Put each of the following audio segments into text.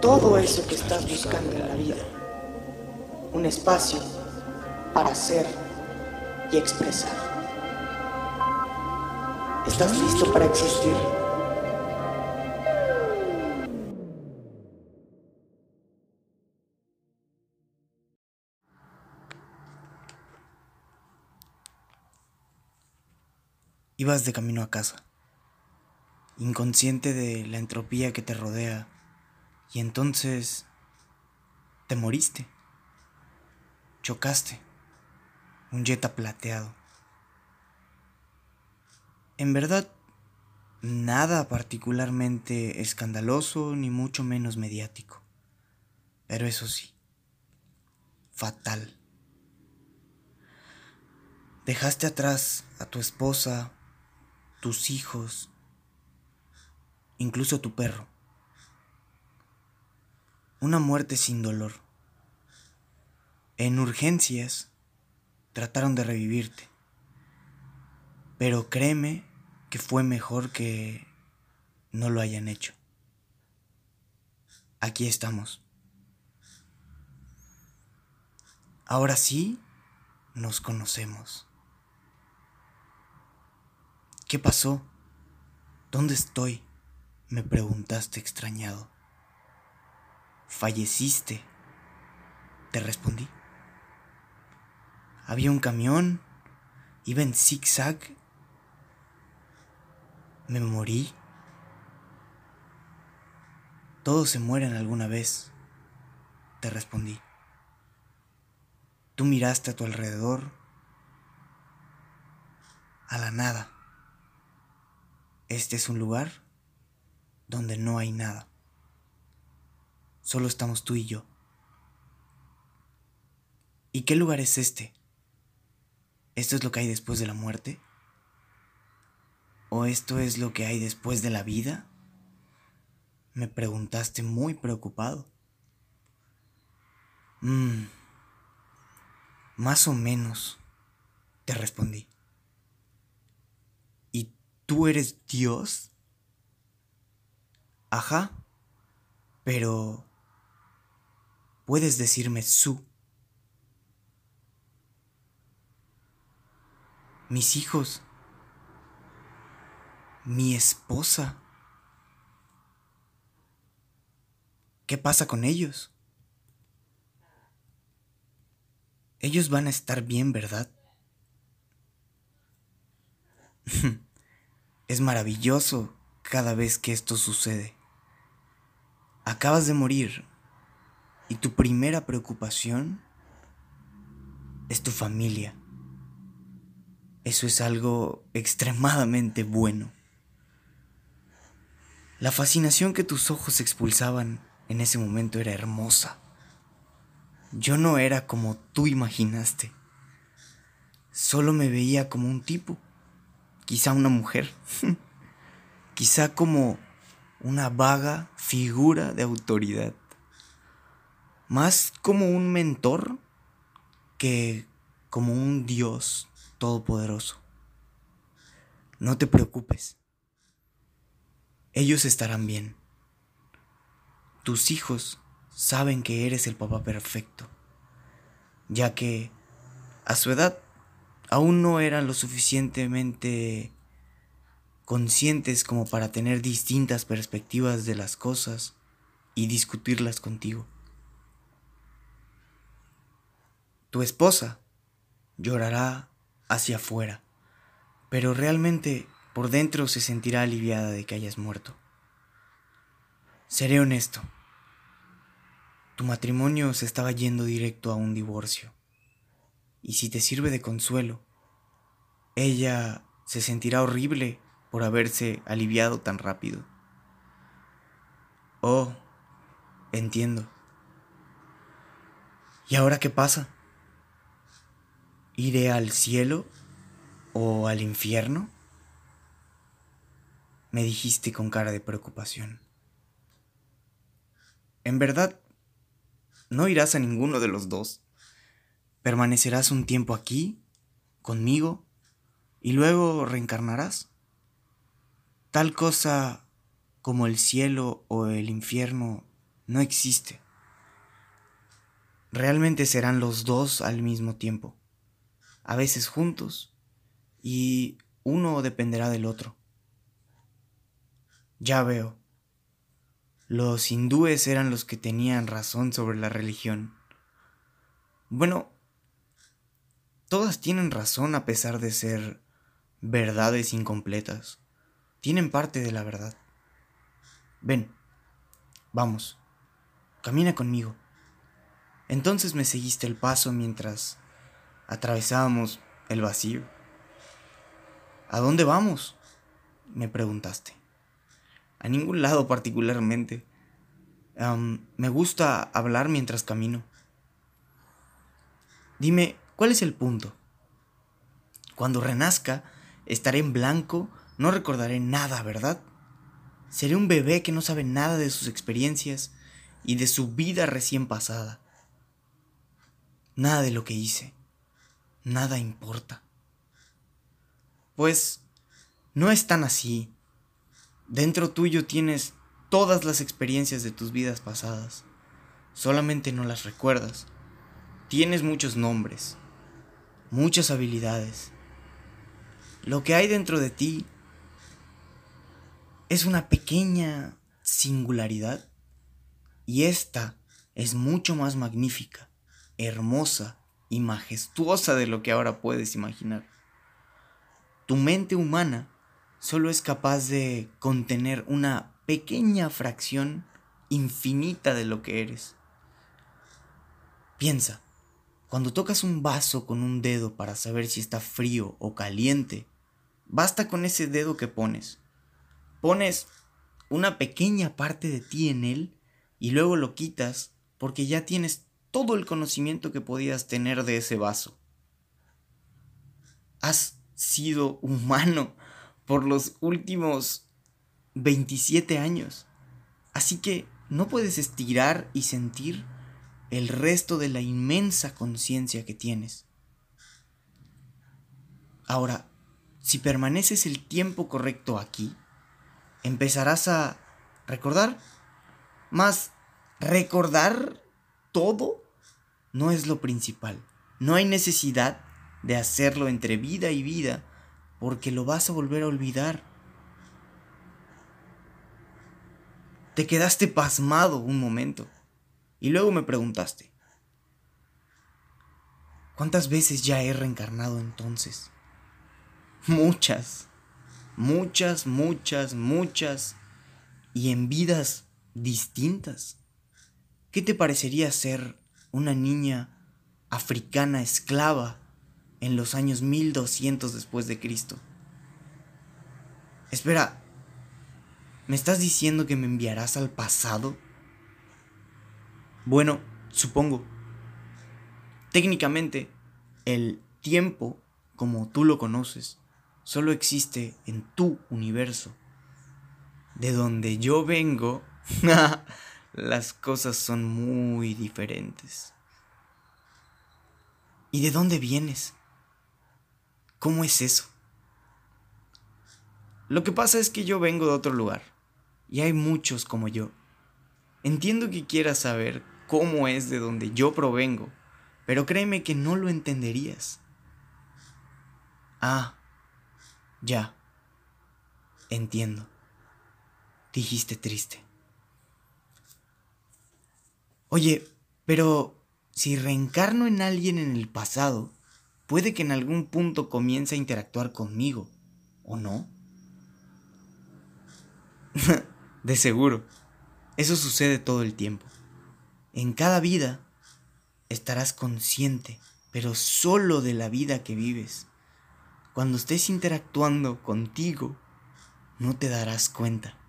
todo eso que estás buscando en la vida. Un espacio para ser y expresar. ¿Estás listo para existir? Ibas de camino a casa, inconsciente de la entropía que te rodea, y entonces te moriste. Chocaste. Un jeta plateado. En verdad, nada particularmente escandaloso ni mucho menos mediático. Pero eso sí, fatal. Dejaste atrás a tu esposa, tus hijos, incluso tu perro. Una muerte sin dolor. En urgencias trataron de revivirte. Pero créeme que fue mejor que no lo hayan hecho. Aquí estamos. Ahora sí nos conocemos. ¿Qué pasó? ¿Dónde estoy? Me preguntaste extrañado. Falleciste. Te respondí. Había un camión. Iba en zigzag. Me morí. Todos se mueren alguna vez. Te respondí. Tú miraste a tu alrededor. A la nada. Este es un lugar donde no hay nada. Solo estamos tú y yo. ¿Y qué lugar es este? ¿Esto es lo que hay después de la muerte? ¿O esto es lo que hay después de la vida? Me preguntaste muy preocupado. Mmm. Más o menos, te respondí. ¿Tú eres Dios? Ajá, pero puedes decirme su. Mis hijos. Mi esposa. ¿Qué pasa con ellos? Ellos van a estar bien, ¿verdad? Es maravilloso cada vez que esto sucede. Acabas de morir y tu primera preocupación es tu familia. Eso es algo extremadamente bueno. La fascinación que tus ojos expulsaban en ese momento era hermosa. Yo no era como tú imaginaste. Solo me veía como un tipo quizá una mujer, quizá como una vaga figura de autoridad, más como un mentor que como un Dios todopoderoso. No te preocupes, ellos estarán bien. Tus hijos saben que eres el papá perfecto, ya que a su edad aún no eran lo suficientemente conscientes como para tener distintas perspectivas de las cosas y discutirlas contigo. Tu esposa llorará hacia afuera, pero realmente por dentro se sentirá aliviada de que hayas muerto. Seré honesto, tu matrimonio se estaba yendo directo a un divorcio y si te sirve de consuelo, ella se sentirá horrible por haberse aliviado tan rápido. Oh, Entiendo. ¿Y ahora qué pasa? ¿Iré al cielo o al infierno? Me dijiste con cara de preocupación. En verdad, no irás a ninguno de los dos. Permanecerás un tiempo aquí, conmigo, y luego reencarnarás. Tal cosa como el cielo o el infierno no existe realmente serán los dos al mismo tiempo, a veces juntos, y uno dependerá del otro. Ya veo. Los hindúes eran los que tenían razón sobre la religión. Bueno, todas tienen razón a pesar de ser verdades incompletas. Tienen parte de la verdad. Ven, vamos, camina conmigo. Entonces me seguiste el paso mientras atravesábamos el vacío. ¿A dónde vamos? me preguntaste. A ningún lado particularmente. me gusta hablar mientras camino. Dime, ¿cuál es el punto? Cuando renazca, estaré en blanco, no recordaré nada, ¿verdad? Seré un bebé que no sabe nada de sus experiencias y de su vida recién pasada. Nada de lo que hice, nada importa. Pues no es tan así. Dentro tuyo tienes todas las experiencias de tus vidas pasadas. Solamente no las recuerdas. Tienes muchos nombres, muchas habilidades. Lo que hay dentro de ti es una pequeña singularidad y esta es mucho más magnífica hermosa y majestuosa de lo que ahora puedes imaginar. Tu mente humana solo es capaz de contener una pequeña fracción infinita de lo que eres. Piensa, cuando tocas un vaso con un dedo para saber si está frío o caliente, basta con ese dedo que pones. Pones una pequeña parte de ti en él y luego lo quitas porque ya tienes todo el conocimiento que podías tener de ese vaso. Has sido humano por los últimos 27 años. Así que no puedes estirar y sentir el resto de la inmensa conciencia que tienes. Ahora, si permaneces el tiempo correcto aquí, empezarás a recordar. Más, recordar todo no es lo principal. No hay necesidad de hacerlo entre vida y vida porque lo vas a volver a olvidar. Te quedaste pasmado un momento y luego me preguntaste, ¿cuántas veces ya he reencarnado entonces? Muchas, muchas, muchas, muchas y en vidas distintas. ¿Qué te parecería ser una niña africana esclava en los años 1200 después de Cristo? Espera, ¿me estás diciendo que me enviarás al pasado? Bueno, supongo. Técnicamente, el tiempo, como tú lo conoces, solo existe en tu universo. De donde yo vengo, las cosas son muy diferentes. ¿Y de dónde vienes? ¿Cómo es eso? Lo que pasa es que yo vengo de otro lugar, y hay muchos como yo. Entiendo que quieras saber cómo es de donde yo provengo, pero créeme que no lo entenderías. Ah, ya. Entiendo. Dijiste triste. Oye, pero si reencarno en alguien en el pasado, puede que en algún punto comience a interactuar conmigo, ¿o no? de seguro. Eso sucede todo el tiempo. En cada vida estarás consciente, pero solo de la vida que vives. Cuando estés interactuando contigo, no te darás cuenta.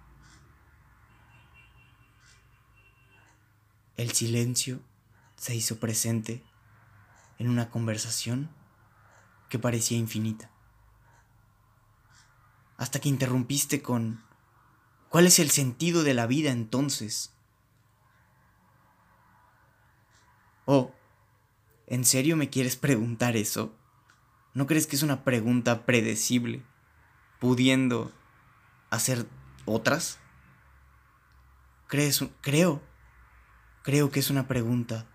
El silencio se hizo presente en una conversación que parecía infinita. Hasta que interrumpiste con, ¿cuál es el sentido de la vida entonces? Oh, ¿en serio me quieres preguntar eso? ¿No crees que es una pregunta predecible, pudiendo hacer otras? ¿Crees, creo, creo que es una pregunta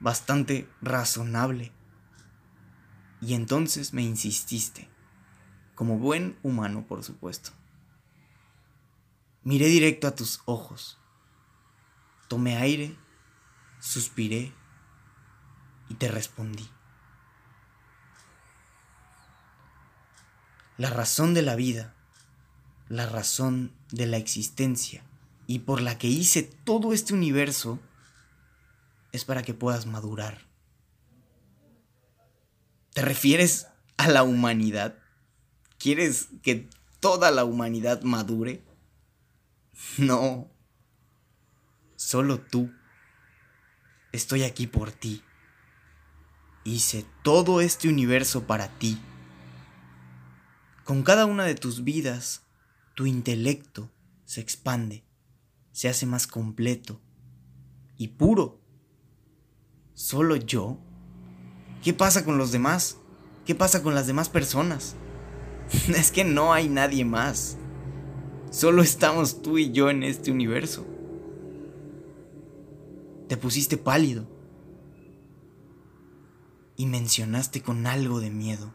bastante razonable. Y entonces me insististe, como buen humano, por supuesto. Miré directo a tus ojos, tomé aire, suspiré y te respondí. La razón de la vida, la razón de la existencia y por la que hice todo este universo es para que puedas madurar. ¿Te refieres a la humanidad? ¿Quieres que toda la humanidad madure? No. Solo tú. Estoy aquí por ti. Hice todo este universo para ti. Con cada una de tus vidas, tu intelecto se expande, se hace más completo y puro. ¿Solo yo? ¿Qué pasa con los demás? ¿Qué pasa con las demás personas? es que no hay nadie más. Solo estamos tú y yo en este universo. Te pusiste pálido y mencionaste con algo de miedo.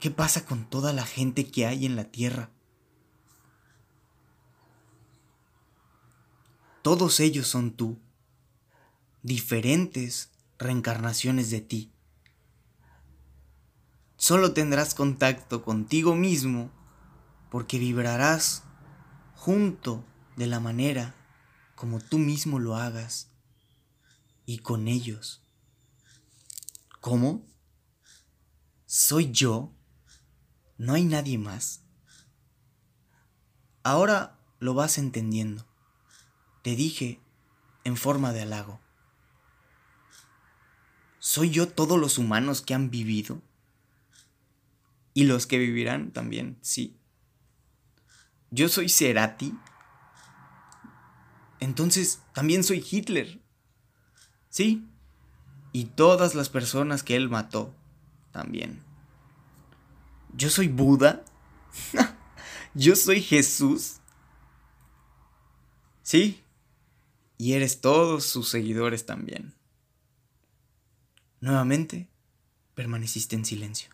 ¿Qué pasa con toda la gente que hay en la Tierra? Todos ellos son tú, diferentes reencarnaciones de ti. Solo tendrás contacto contigo mismo porque vibrarás junto de la manera como tú mismo lo hagas y con ellos. ¿Cómo? ¿Soy yo? No hay nadie más. Ahora lo vas entendiendo. Te dije en forma de halago. ¿Soy yo todos los humanos que han vivido? Y los que vivirán también, sí. Yo soy Cerati. Entonces también soy Hitler. Sí. Y todas las personas que él mató también. Yo soy Buda. Yo soy Jesús. Sí. Y eres todos sus seguidores también. Nuevamente, permaneciste en silencio.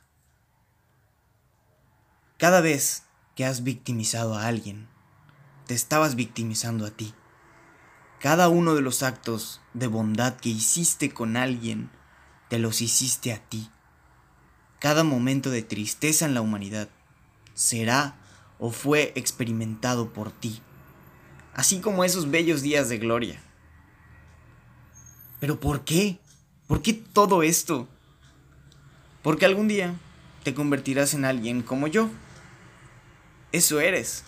Cada vez que has victimizado a alguien, te estabas victimizando a ti. Cada uno de los actos de bondad que hiciste con alguien, te los hiciste a ti. Cada momento de tristeza en la humanidad será o fue experimentado por ti, así como esos bellos días de gloria. ¿Pero por qué? ¿Por qué todo esto? Porque algún día te convertirás en alguien como yo. Eso eres.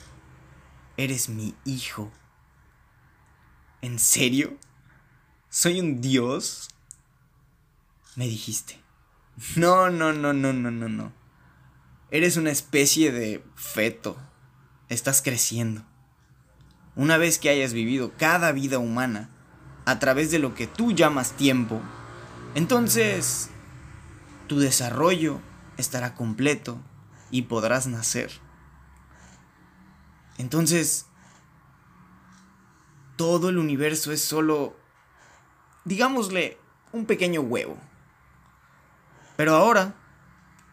Eres mi hijo. ¿En serio? ¿Soy un dios? Me dijiste. No, no, no, no, no, no, no. Eres una especie de feto. Estás creciendo. Una vez que hayas vivido cada vida humana a través de lo que tú llamas tiempo, entonces tu desarrollo estará completo y podrás nacer. Entonces, todo el universo es solo, digámosle, un pequeño huevo. Pero ahora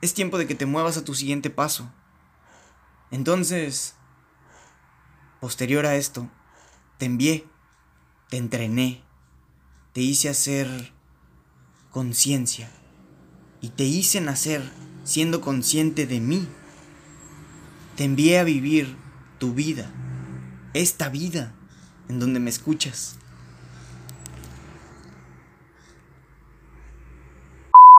es tiempo de que te muevas a tu siguiente paso. Entonces, posterior a esto, te envié, te entrené, te hice hacer conciencia y te hice nacer siendo consciente de mí. Te envié a vivir tu vida, esta vida en donde me escuchas.